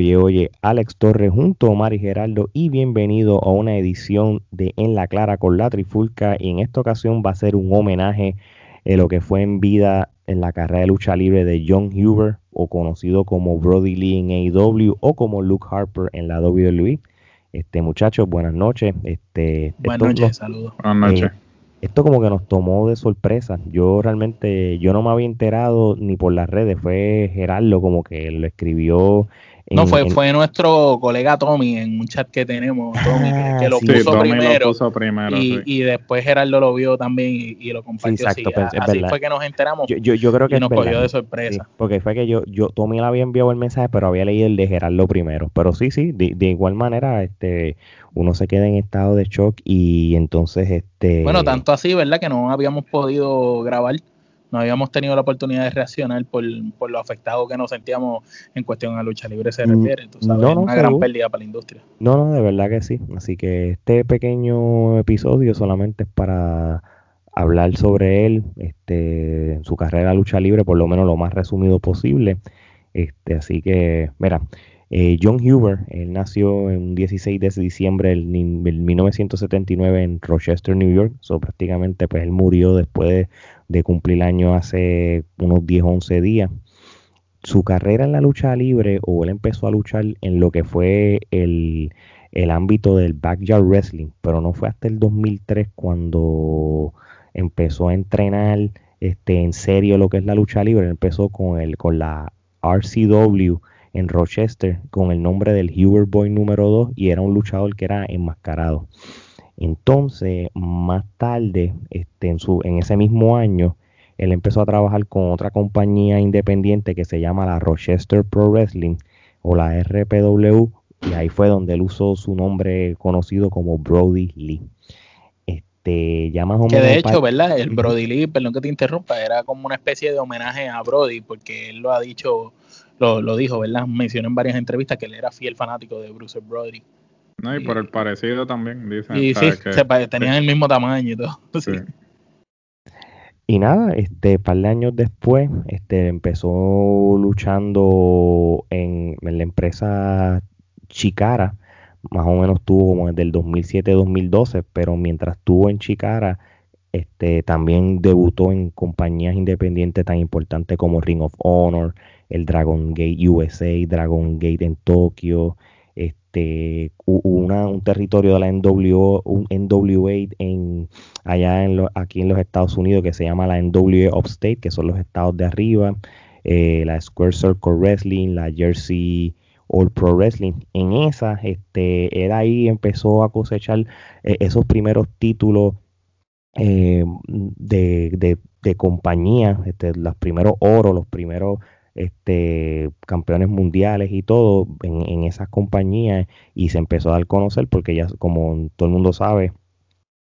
Oye, oye, Alex Torres junto a Omar y Geraldo y bienvenido a una edición de En la Clara con la Trifulca y en esta ocasión va a ser un homenaje a lo que fue en vida en la carrera de lucha libre de John Huber o conocido como Brody Lee en AEW o como Luke Harper en la WWE. Este muchachos, buenas noches. Este, buenas noches, saludos. Buenas noches. Eh, esto como que nos tomó de sorpresa. Yo realmente, yo no me había enterado ni por las redes, fue Gerardo como que lo escribió no, fue, fue nuestro colega Tommy en un chat que tenemos, Tommy, que, lo, puso primero, y, después Gerardo lo vio también y, lo compartió. exacto, pues, así, fue que nos enteramos yo, yo, creo que y nos cogió de sorpresa. porque fue que yo, yo, Tommy le había enviado el mensaje, pero había leído el de Gerardo primero. Pero sí, sí, de, de igual manera, este uno se queda en estado de shock y entonces este bueno tanto así verdad que no habíamos podido grabar no habíamos tenido la oportunidad de reaccionar por, lo afectado que nos sentíamos en cuestión a lucha libre se mm, refiere. una gran pérdida para la industria. No, no, de verdad que sí. Así que este pequeño episodio solamente es para hablar sobre él, este, en su carrera de lucha libre, por lo menos lo más resumido posible. Este, así que, mira, eh, John Huber, él nació en 16 de diciembre del, 1979 en Rochester, New York. Prácticamente, pues él murió después de cumplir año hace unos 10 o 11 días. Su carrera en la lucha libre, o él empezó a luchar en lo que fue el, ámbito del backyard wrestling, pero no fue hasta el 2003 cuando empezó a entrenar este, en serio lo que es la lucha libre. empezó con, el, con la RCW en Rochester con el nombre del Huber Boy número 2 y era un luchador que era enmascarado. Entonces, más tarde, este, en, su, en ese mismo año, él empezó a trabajar con otra compañía independiente que se llama la Rochester Pro Wrestling o la RPW, y ahí fue donde él usó su nombre conocido como Brody Lee. Este, ya más o que de hecho, ¿verdad? El Brody Lee, perdón que te interrumpa, era como una especie de homenaje a Brody, porque él lo ha dicho, lo, lo dijo, ¿verdad? Mencionó en varias entrevistas que él era fiel fanático de Bruce Brody. No, y, por el parecido también, dicen. Y sí, tenían el mismo tamaño y todo. Y nada, este, par de años después, este, empezó luchando en, la empresa Chicara, más o menos tuvo como desde el 2007-2012, pero mientras estuvo en Chicara, este, también debutó en compañías independientes tan importantes como Ring of Honor, el Dragon Gate USA, Dragon Gate en Tokio, este, una, un territorio de la NWO, un NWA en, allá en aquí en los Estados Unidos que se llama la NWA Upstate, que son los estados de arriba, eh, la Square Circle Wrestling, la Jersey All Pro Wrestling. En esa, este, él ahí empezó a cosechar eh, esos primeros títulos eh, de, de, de compañía, este, los primeros oros, los primeros este, campeones mundiales y todo en, esas compañías y se empezó a dar a conocer porque ya como todo el mundo sabe,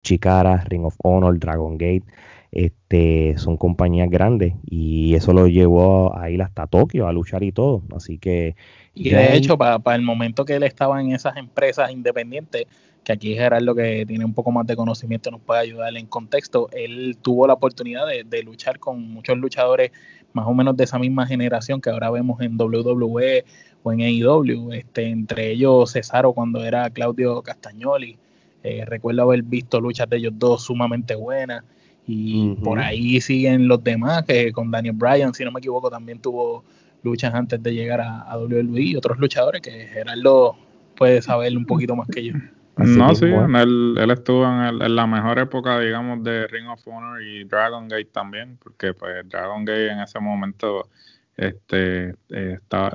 Chicara, Ring of Honor, Dragon Gate, este, son compañías grandes y eso lo llevó a ir hasta Tokio a luchar y todo. Así que... Y de hecho, para, el momento que él estaba en esas empresas independientes, que aquí Gerardo que tiene un poco más de conocimiento nos puede ayudar en contexto, él tuvo la oportunidad de, de luchar con muchos luchadores más o menos de esa misma generación que ahora vemos en WWE o en AEW, este, entre ellos Cesaro cuando era Claudio Castagnoli. Eh, recuerdo haber visto luchas de ellos dos sumamente buenas. Y por ahí siguen los demás, que con Daniel Bryan, si no me equivoco, también tuvo luchas antes de llegar a, a WWE y otros luchadores que Gerardo puede saber un poquito más que yo no, sí, él, estuvo en, la mejor época, digamos, de Ring of Honor y Dragon Gate también, porque pues Dragon Gate en ese momento este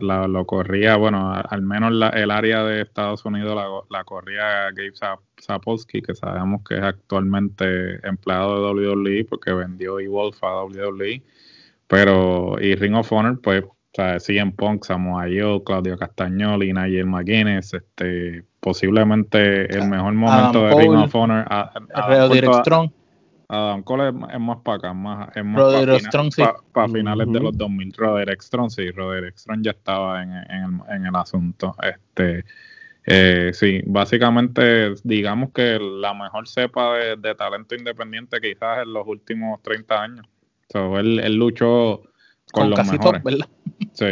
lo corría, bueno, al menos el área de Estados Unidos la, corría Gabe Sapolsky, que sabemos que es actualmente empleado de WWE porque vendió Evolve a WWE, pero y Ring of Honor, pues o sea, CM Punk, Samoa Joe, Claudio Castagnoli, Nigel McGuinness, este, posiblemente el mejor momento de Ring of Honor. A, Roderick Strong. Adam Cole es, más para acá, más, es más para finales de los 2000. Roderick Strong, sí, Roderick Strong ya estaba en, en, el, en el asunto. Este, eh, sí, básicamente digamos que la mejor cepa de, talento independiente quizás en los últimos 30 años. So, él, él luchó con, los mejores. ¿verdad? Sí.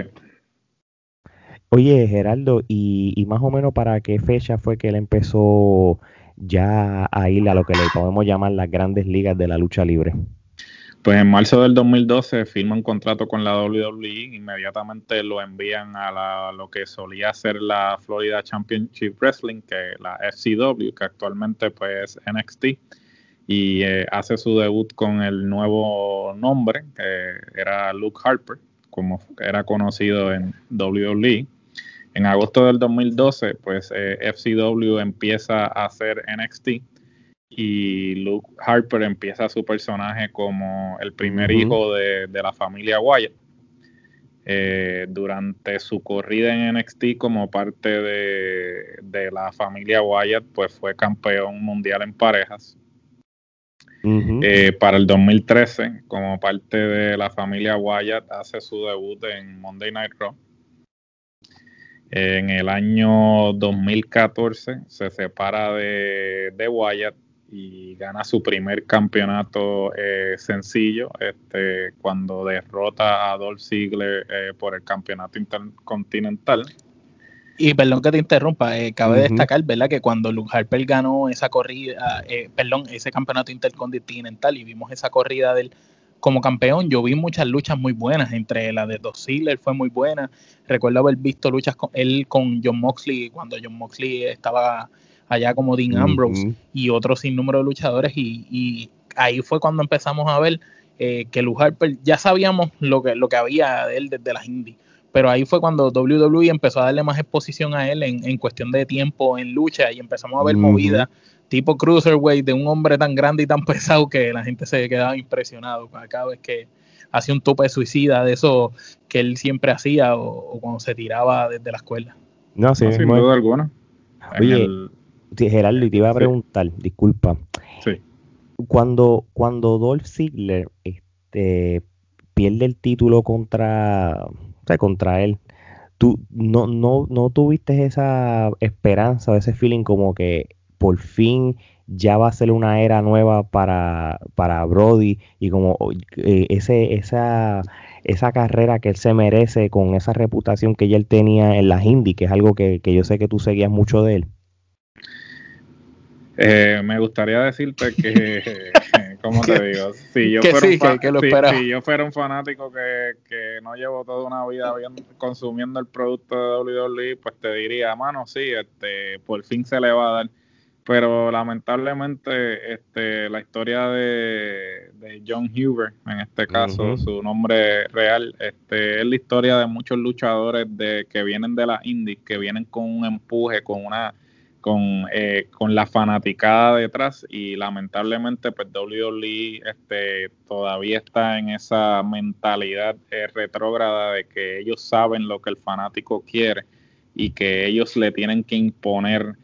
Oye, Geraldo, y, y, más o menos para qué fecha fue que él empezó ya a ir a lo que le podemos llamar las grandes ligas de la lucha libre? Pues en marzo del 2012 firma un contrato con la WWE, inmediatamente lo envían a lo que solía ser la Florida Championship Wrestling, que la FCW, que actualmente pues es NXT, y eh, hace su debut con el nuevo nombre, que era Luke Harper, como era conocido en WWE. En agosto del 2012, pues eh, FCW empieza a hacer NXT y Luke Harper empieza su personaje como el primer hijo de, la familia Wyatt. Eh, durante su corrida en NXT como parte de, la familia Wyatt, pues fue campeón mundial en parejas. Eh, para el 2013, como parte de la familia Wyatt, hace su debut en Monday Night Raw. En el año 2014 se separa de, de Wyatt y gana su primer campeonato eh, sencillo este, cuando derrota a Dolph Ziggler eh, por el campeonato intercontinental. Y perdón que te interrumpa, eh, cabe destacar, ¿verdad? Que cuando Luke Harper ganó esa corrida, perdón, ese campeonato intercontinental y vimos esa corrida del como campeón, yo vi muchas luchas muy buenas, entre la de Dolph Ziggler fue muy buena. Recuerdo haber visto luchas con él con John Moxley cuando John Moxley estaba allá como Dean Ambrose y otros sinnúmero de luchadores y, ahí fue cuando empezamos a ver eh, que Luke Harper ya sabíamos lo que, lo que había de él desde las indies, pero ahí fue cuando WWE empezó a darle más exposición a él en, cuestión de tiempo en lucha y empezamos a ver movida tipo cruiserweight de un hombre tan grande y tan pesado que la gente se quedaba impresionado cada vez que hacía un tope de suicida de eso que él siempre hacía o, cuando se tiraba desde la escuela. No, sí, sin duda alguna. Oye, Gerardo, y te iba a preguntar, disculpa. Sí. Cuando, cuando Dolph Ziggler este, pierde el título contra, contra él, tú no, no, no tuviste esa esperanza, ese feeling como que por fin ya va a ser una era nueva para, para Brody y como eh, ese, esa, esa carrera que él se merece con esa reputación que ya él tenía en las Indy, que es algo que, que yo sé que tú seguías mucho de él. Eh, me gustaría decirte que, ¿cómo te digo? Si yo, fuera, un yo fuera un fanático que, no llevo toda una vida consumiendo el producto de WWE, pues te diría, mano, sí, este, por fin se le va a dar. Pero lamentablemente este, la historia de, John Huber, en este caso, su nombre real, este, es la historia de muchos luchadores de, que vienen de las indies, que vienen con un empuje, con una con, eh, con la fanaticada detrás y lamentablemente pues WWE este, todavía está en esa mentalidad eh, retrógrada de que ellos saben lo que el fanático quiere y que ellos le tienen que imponer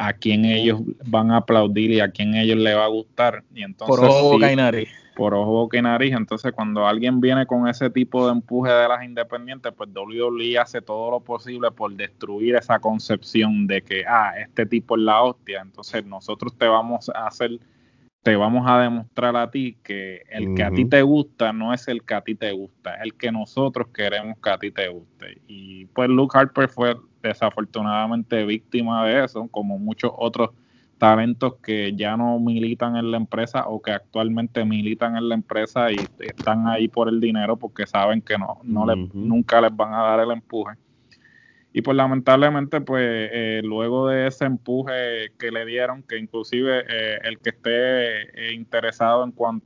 a quien ellos van a aplaudir y a quien ellos le va a gustar. Y entonces por ojo boca y nariz. por ojo boca y nariz. Entonces cuando alguien viene con ese tipo de empuje de las independientes pues WWE hace todo lo posible por destruir esa concepción de que ah este tipo es la hostia. Entonces nosotros te vamos a hacer te vamos a demostrar a ti que el que a ti te gusta no es el que a ti te gusta, es el que nosotros queremos que a ti te guste. Y pues Luke Harper fue desafortunadamente víctima de eso, como muchos otros talentos que ya no militan en la empresa o que actualmente militan en la empresa y están ahí por el dinero porque saben que no, no nunca les van a dar el empuje. Y pues lamentablemente, pues eh, luego de ese empuje que le dieron, que inclusive eh, el que esté eh, interesado en,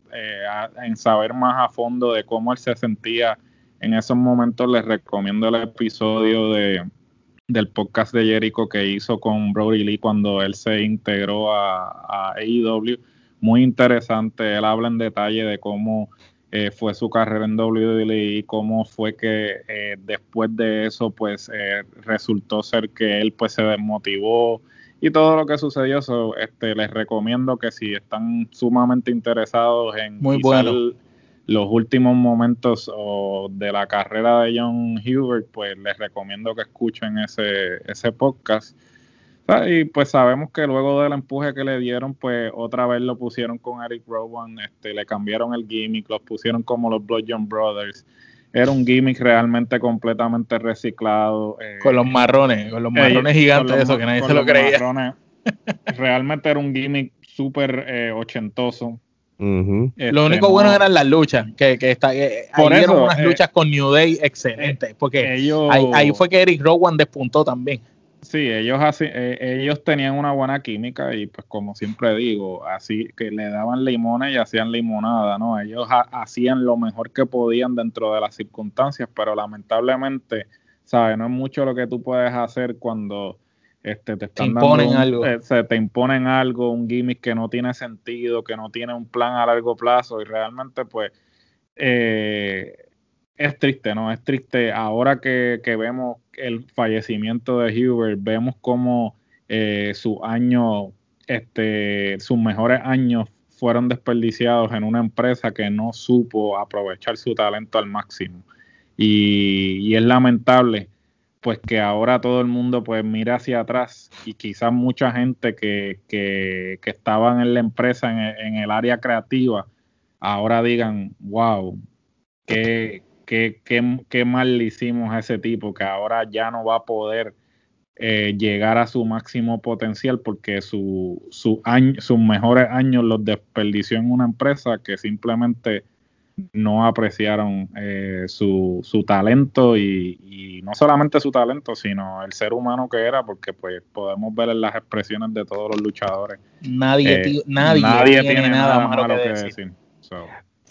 en saber más a fondo de cómo él se sentía en esos momentos, les recomiendo el episodio de, del podcast de Jericho que hizo con Brody Lee cuando él se integró a, a AEW. Muy interesante, él habla en detalle de cómo eh, fue su carrera en WWE y cómo fue que eh, después de eso pues eh, resultó ser que él pues se desmotivó y todo lo que sucedió. Este les recomiendo que si están sumamente interesados en Muy los últimos momentos de la carrera de John Hubert pues les recomiendo que escuchen ese ese podcast y pues sabemos que luego del empuje que le dieron, pues otra vez lo pusieron con Eric Rowan, este, le cambiaron el gimmick, los pusieron como los Blood John Brothers. era un gimmick realmente completamente reciclado. Eh, con los marrones, con los marrones gigantes, eso que nadie se lo creía. realmente era un gimmick súper eh, ochentoso. Este, lo único bueno eran las luchas, que, que, está, Por eso, unas eh, luchas con New Day excelentes, porque ahí, ahí, fue que Eric Rowan despuntó también. Sí, ellos así, eh, ellos tenían una buena química y pues como siempre digo, así que le daban limones y hacían limonada, ¿no? Ellos hacían lo mejor que podían dentro de las circunstancias, pero lamentablemente, ¿sabes? No es mucho lo que tú puedes hacer cuando este, te están imponen algo. Eh, se te imponen algo, un gimmick que no tiene sentido, que no tiene un plan a largo plazo y realmente pues eh, es triste, ¿no? Es triste. Ahora que, vemos el fallecimiento de Hubert, vemos cómo eh, sus años, este, sus mejores años fueron desperdiciados en una empresa que no supo aprovechar su talento al máximo. Y, es lamentable, pues que ahora todo el mundo pues mira hacia atrás y quizás mucha gente que, que, que en la empresa, en en el área creativa, ahora digan, wow, qué, qué, qué, mal le hicimos a ese tipo que ahora ya no va a poder eh, llegar a su máximo potencial porque su, su año, sus mejores años los desperdició en una empresa que simplemente no apreciaron eh, su, su, talento y, y, no solamente su talento, sino el ser humano que era, porque pues podemos ver en las expresiones de todos los luchadores. Nadie, eh, nadie, tiene, nada, malo, que, decir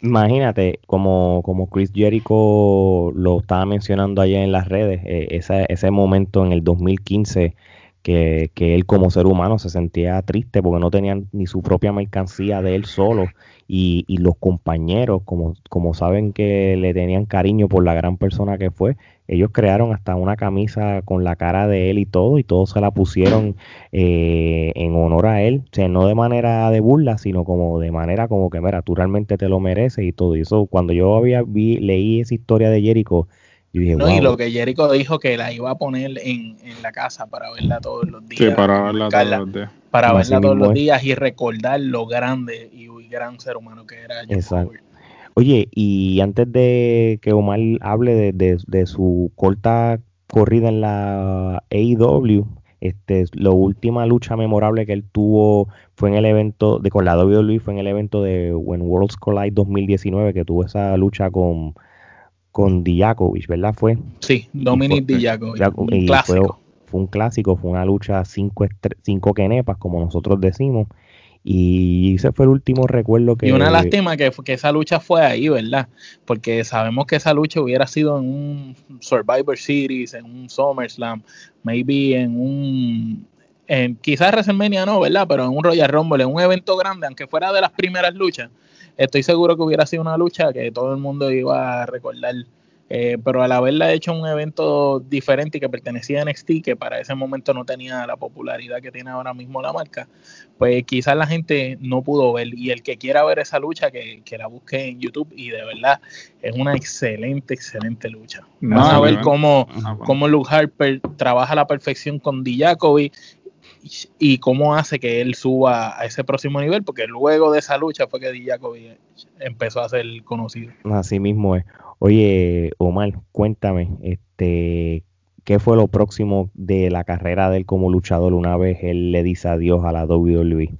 imagínate, como, como Chris Jericho lo estaba mencionando allá en las redes, eh, ese, ese momento en el 2015 que, que, él como ser humano se sentía triste porque no tenía ni su propia mercancía de él solo y, y los compañeros, como, como saben que le tenían cariño por la gran persona que fue, ellos crearon hasta una camisa con la cara de él y todo, y todos se la pusieron eh, en honor a él, o sea, no de manera de burla, sino como de manera como que, mira, tú realmente te lo mereces y todo. Y eso, cuando yo había vi, leí esa historia de Jericho, yo dije, no, y lo que Jericho dijo que la iba a poner en, en la casa para verla todos los días. Sí, para verla todos los días. Para verla todos los días y recordar lo grande y gran ser humano que era. Exacto. Oye, y antes de que Omar hable de, su corta corrida en la AEW, este, la última lucha memorable que él tuvo fue en el evento de con la WWE, fue en el evento de When Worlds Collide 2019, que tuvo esa lucha con, con Dijakovic, ¿verdad? Fue. Sí, Dominic Dijakovic. Un clásico. Fue, un clásico, fue una lucha cinco, cinco quenepas, como nosotros decimos. Y ese fue el último recuerdo que... Y una lástima que, que esa lucha fue ahí, ¿verdad? Porque sabemos que esa lucha hubiera sido en un Survivor Series, en un SummerSlam, maybe en un... En, quizás WrestleMania no, ¿verdad? Pero en un Royal Rumble, en un evento grande, aunque fuera de las primeras luchas, estoy seguro que hubiera sido una lucha que todo el mundo iba a recordar eh, pero al haberla hecho un evento diferente y que pertenecía a NXT, que para ese momento no tenía la popularidad que tiene ahora mismo la marca, pues quizás la gente no pudo ver. Y el que quiera ver esa lucha, que, la busque en YouTube. Y de verdad, es una excelente, excelente lucha. Vamos a ver cómo, cómo Luke Harper trabaja a la perfección con Dijakovic y cómo hace que él suba a ese próximo nivel, porque luego de esa lucha fue que Dijakovic empezó a ser conocido. Así mismo es. Oye, Omar, cuéntame, este, ¿qué fue lo próximo de la carrera de él como luchador una vez él le dice adiós a la WWE?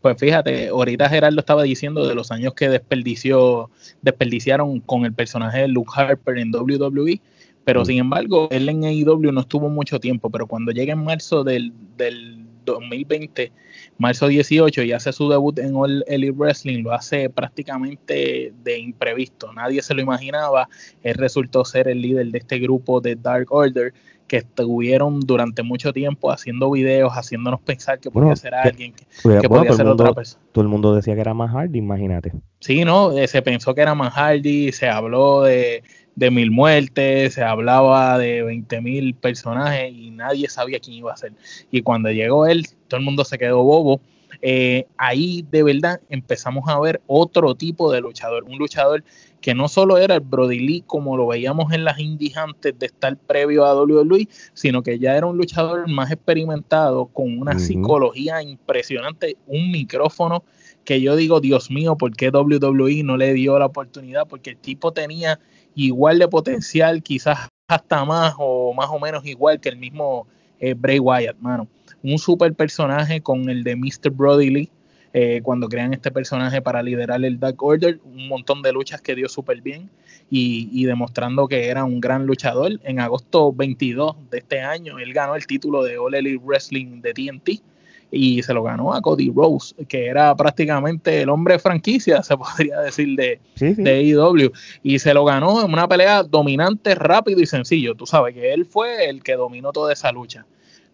Pues fíjate, ahorita Gerardo estaba diciendo de los años que desperdició, desperdiciaron con el personaje de Luke Harper en WWE, pero mm. sin embargo, él en AEW no estuvo mucho tiempo, pero cuando llega en marzo del, del 2020, marzo 18, y hace su debut en All Elite Wrestling, lo hace prácticamente de imprevisto. Nadie se lo imaginaba. Él resultó ser el líder de este grupo de Dark Order que estuvieron durante mucho tiempo haciendo videos, haciéndonos pensar que podía ser alguien, que, podía ser otra persona. Todo el mundo decía que era más Hardy, imagínate. Sí, no, eh, se pensó que era más Hardy, se habló de, de mil muertes, se hablaba de 20 mil personajes y nadie sabía quién iba a ser. Y cuando llegó él, todo el mundo se quedó bobo. Eh, ahí de verdad empezamos a ver otro tipo de luchador, un luchador que no solo era el Brody Lee como lo veíamos en las indies antes de estar previo a WWE, sino que ya era un luchador más experimentado, con una psicología impresionante, un micrófono que yo digo, Dios mío, ¿por qué WWE no le dio la oportunidad? Porque el tipo tenía igual de potencial, quizás hasta más o más o menos igual que el mismo eh, Bray Wyatt, mano. Un super personaje con el de Mr. Brody Lee, eh, cuando crean este personaje para liderar el Dark Order, un montón de luchas que dio súper bien y, demostrando que era un gran luchador. En agosto 22 de este año, él ganó el título de All Elite Wrestling de TNT y se lo ganó a Cody Rose, que era prácticamente el hombre franquicia, se podría decir, de, de AEW. Y se lo ganó en una pelea dominante, rápido y sencillo. Tú sabes que él fue el que dominó toda esa lucha.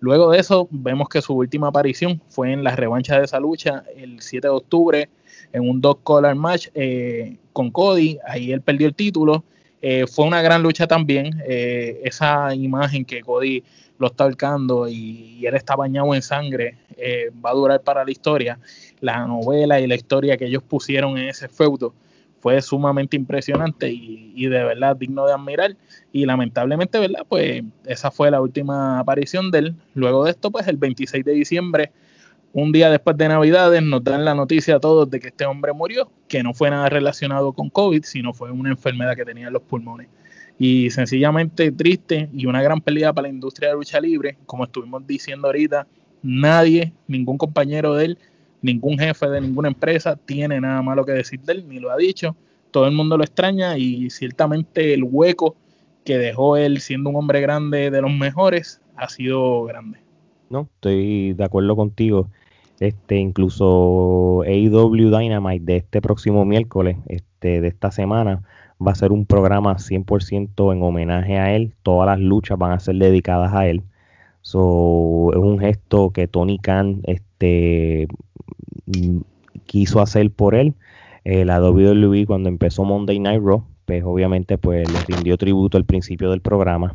Luego de eso, vemos que su última aparición fue en la revancha de esa lucha el 7 de octubre en un dog collar match eh, con Cody. Ahí él perdió el título. Eh, fue una gran lucha también. Eh, esa imagen que Cody lo está ahorcando y, él está bañado en sangre va a durar para la historia. La novela y la historia que ellos pusieron en ese feudo fue sumamente impresionante y, de verdad digno de admirar. Y lamentablemente, ¿verdad? Pues esa fue la última aparición de él. Luego de esto, pues el 26 de diciembre, un día después de Navidades, nos dan la noticia a todos de que este hombre murió, que no fue nada relacionado con COVID, sino fue una enfermedad que tenía en los pulmones. Y sencillamente triste y una gran pérdida para la industria de lucha libre. Como estuvimos diciendo ahorita, nadie, ningún compañero de él ningún jefe de ninguna empresa tiene nada malo que decir de él, ni lo ha dicho. Todo el mundo lo extraña y ciertamente el hueco que dejó él siendo un hombre grande de los mejores ha sido grande. No, estoy de acuerdo contigo. Este, incluso AEW Dynamite de este próximo miércoles, este, de esta semana, va a ser un programa 100% en homenaje a él. Todas las luchas van a ser dedicadas a él. So, es un gesto que Tony Khan este, mm, quiso hacer por él. Eh, la WWE cuando empezó Monday Night Raw, pues obviamente pues le rindió tributo al principio del programa.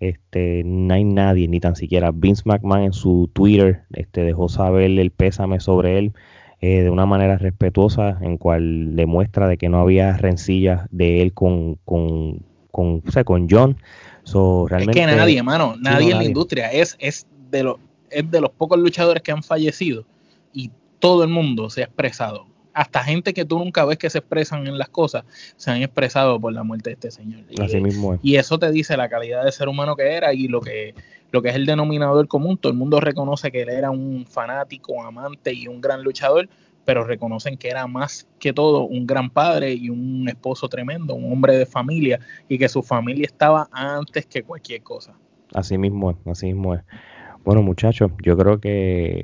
Este, no hay nadie, ni tan siquiera Vince McMahon en su Twitter, este, dejó saber el pésame sobre él eh, de una manera respetuosa, en cual demuestra de que no había rencillas de él con, con, con, o sea, con John es que nadie, hermano, nadie en la industria. Es, es, de los, es de los pocos luchadores que han fallecido y todo el mundo se ha expresado. Hasta gente que tú nunca ves que se expresan en las cosas, se han expresado por la muerte de este señor. Así mismo Y eso te dice la calidad de ser humano que era y lo que, lo que es el denominador común. Todo el mundo reconoce que él era un fanático, amante y un gran luchador, pero reconocen que era más que todo un gran padre y un esposo tremendo, un hombre de familia y que su familia estaba antes que cualquier cosa. Así mismo es, así mismo es. Bueno muchachos, yo creo que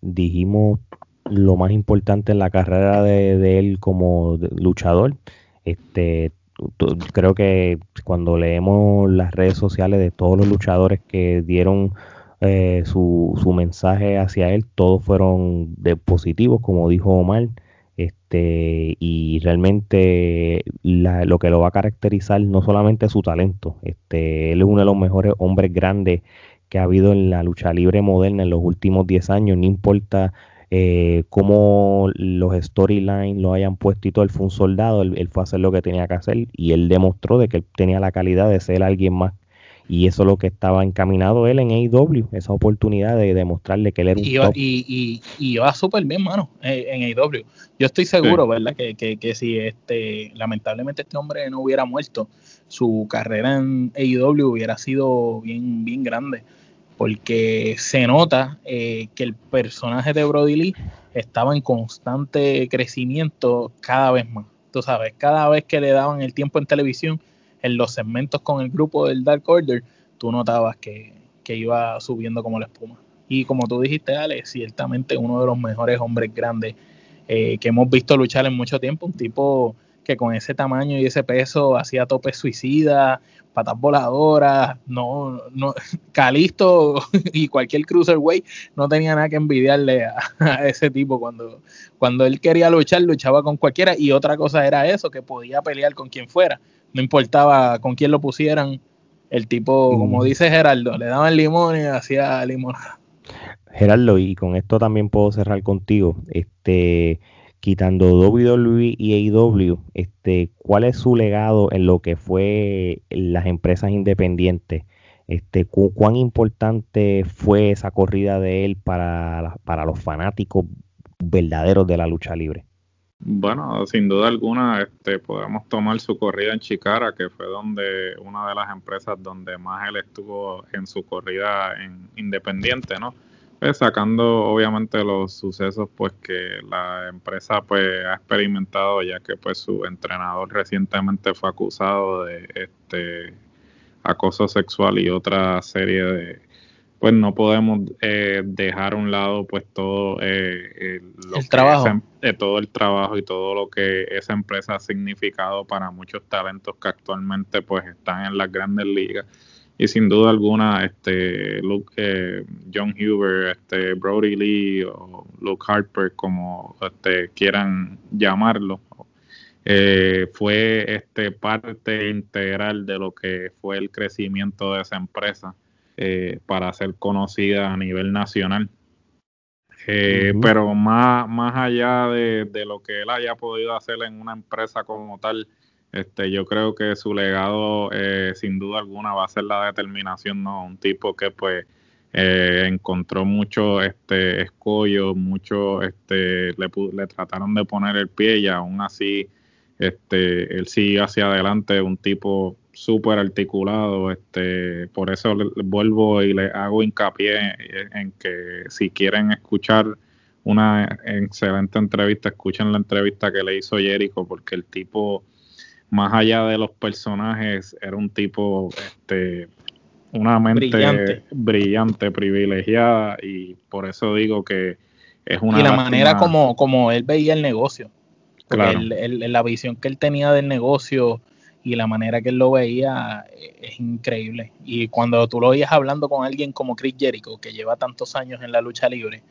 dijimos lo más importante en la carrera de, él como luchador. Este, creo que cuando leemos las redes sociales de todos los luchadores que dieron eh, su, su, mensaje hacia él, todos fueron de positivos, como dijo Omar, este, y realmente lo que lo va a caracterizar no solamente su talento, este, él es uno de los mejores hombres grandes que ha habido en la lucha libre moderna en los últimos 10 años, no importa eh, cómo los storylines lo hayan puesto y todo, él fue un soldado, él, él, fue a hacer lo que tenía que hacer y él demostró de que él tenía la calidad de ser alguien más y eso es lo que estaba encaminado él en AEW, esa oportunidad de demostrarle que él era un y, Y, y, va súper bien, mano, eh, en AEW. Yo estoy seguro, ¿verdad? Que, que, que, si este, lamentablemente este hombre no hubiera muerto, su carrera en AEW hubiera sido bien, bien grande. Porque se nota eh, que el personaje de Brody Lee estaba en constante crecimiento cada vez más. Tú sabes, cada vez que le daban el tiempo en televisión, en los segmentos con el grupo del Dark Order, tú notabas que, iba subiendo como la espuma. Y como tú dijiste, Ale, ciertamente uno de los mejores hombres grandes eh, que hemos visto luchar en mucho tiempo, un tipo que con ese tamaño y ese peso hacía topes suicidas, patas voladoras, no, no, Calisto y cualquier cruiserweight no tenía nada que envidiarle a, a, ese tipo. Cuando, cuando él quería luchar, luchaba con cualquiera y otra cosa era eso, que podía pelear con quien fuera. No importaba con quién lo pusieran, el tipo, como dice Geraldo, le daban limón y hacía limonada. Geraldo, y con esto también puedo cerrar contigo, este, quitando WWE y AEW, este, ¿cuál es su legado en lo que fue las empresas independientes? Este, ¿Cuán importante fue esa corrida de él para, para los fanáticos verdaderos de la lucha libre? Bueno, sin duda alguna, este, podemos tomar su corrida en Chicara, que fue donde una de las empresas donde más él estuvo en su corrida en independiente, ¿no? Pues sacando obviamente los sucesos pues que la empresa pues ha experimentado, ya que pues su entrenador recientemente fue acusado de este acoso sexual y otra serie de pues no podemos eh, dejar a un lado pues todo eh, el trabajo. em, eh, todo el trabajo y todo lo que esa empresa ha significado para muchos talentos que actualmente pues están en las grandes ligas y sin duda alguna este Luke John Huber este Brody Lee o Luke Harper como este quieran llamarlo fue este parte integral de lo que fue el crecimiento de esa empresa eh, para ser conocida a nivel nacional. Eh, pero más, más allá de, lo que él haya podido hacer en una empresa como tal, este, yo creo que su legado eh, sin duda alguna va a ser la determinación, ¿no? Un tipo que pues encontró mucho este escollo, mucho este le, le trataron de poner el pie y aún así este él sigue hacia adelante, un tipo súper articulado, este, por eso vuelvo y le hago hincapié en, que si quieren escuchar una excelente entrevista, escuchen la entrevista que le hizo Jericho, porque el tipo, más allá de los personajes, era un tipo, este, una mente brillante, privilegiada, y por eso digo que es una... Y la manera como, como él veía el negocio. Claro. la visión que él tenía del negocio y la manera que él lo veía eh, es increíble. Y cuando tú lo oías hablando con alguien como Chris Jericho, que lleva tantos años en la lucha libre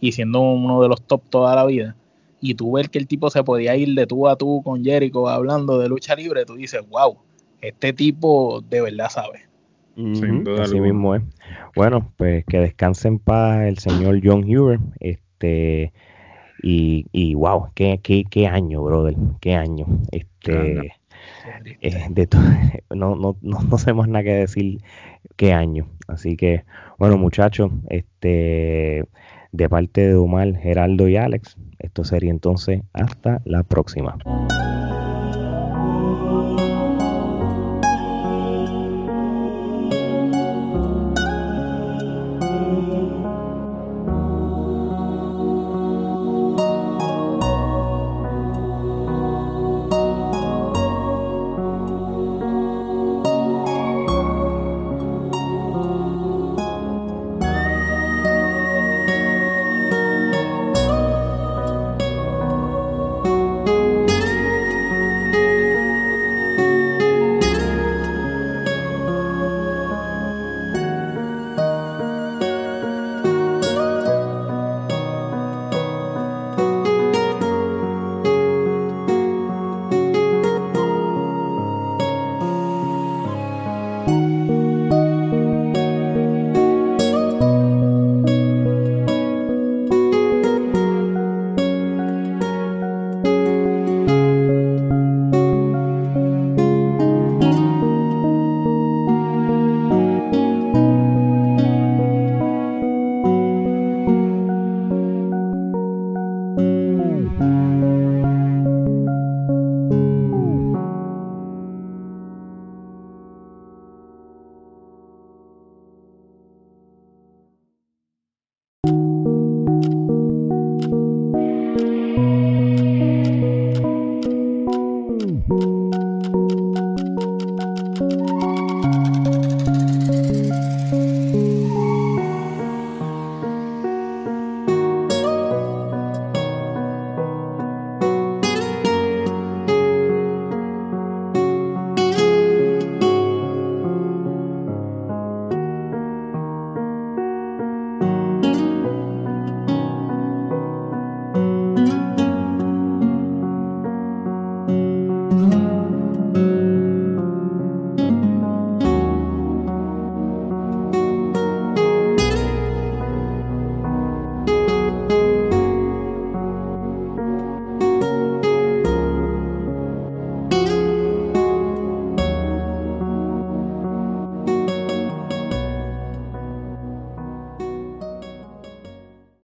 y siendo uno de los top toda la vida, y tú ves que el tipo se podía ir de tú a tú con Jericho hablando de lucha libre, tú dices, wow, este tipo de verdad sabe. así mismo es. Bueno, pues que descanse en paz el señor John Huber. Este, y, y wow, qué, qué, qué año, brother, qué año. Este, eh, de no, no, no, no sabemos nada que decir qué año. Así que, bueno, muchachos, este de parte de Omar, Geraldo y Alex, esto sería entonces hasta la próxima.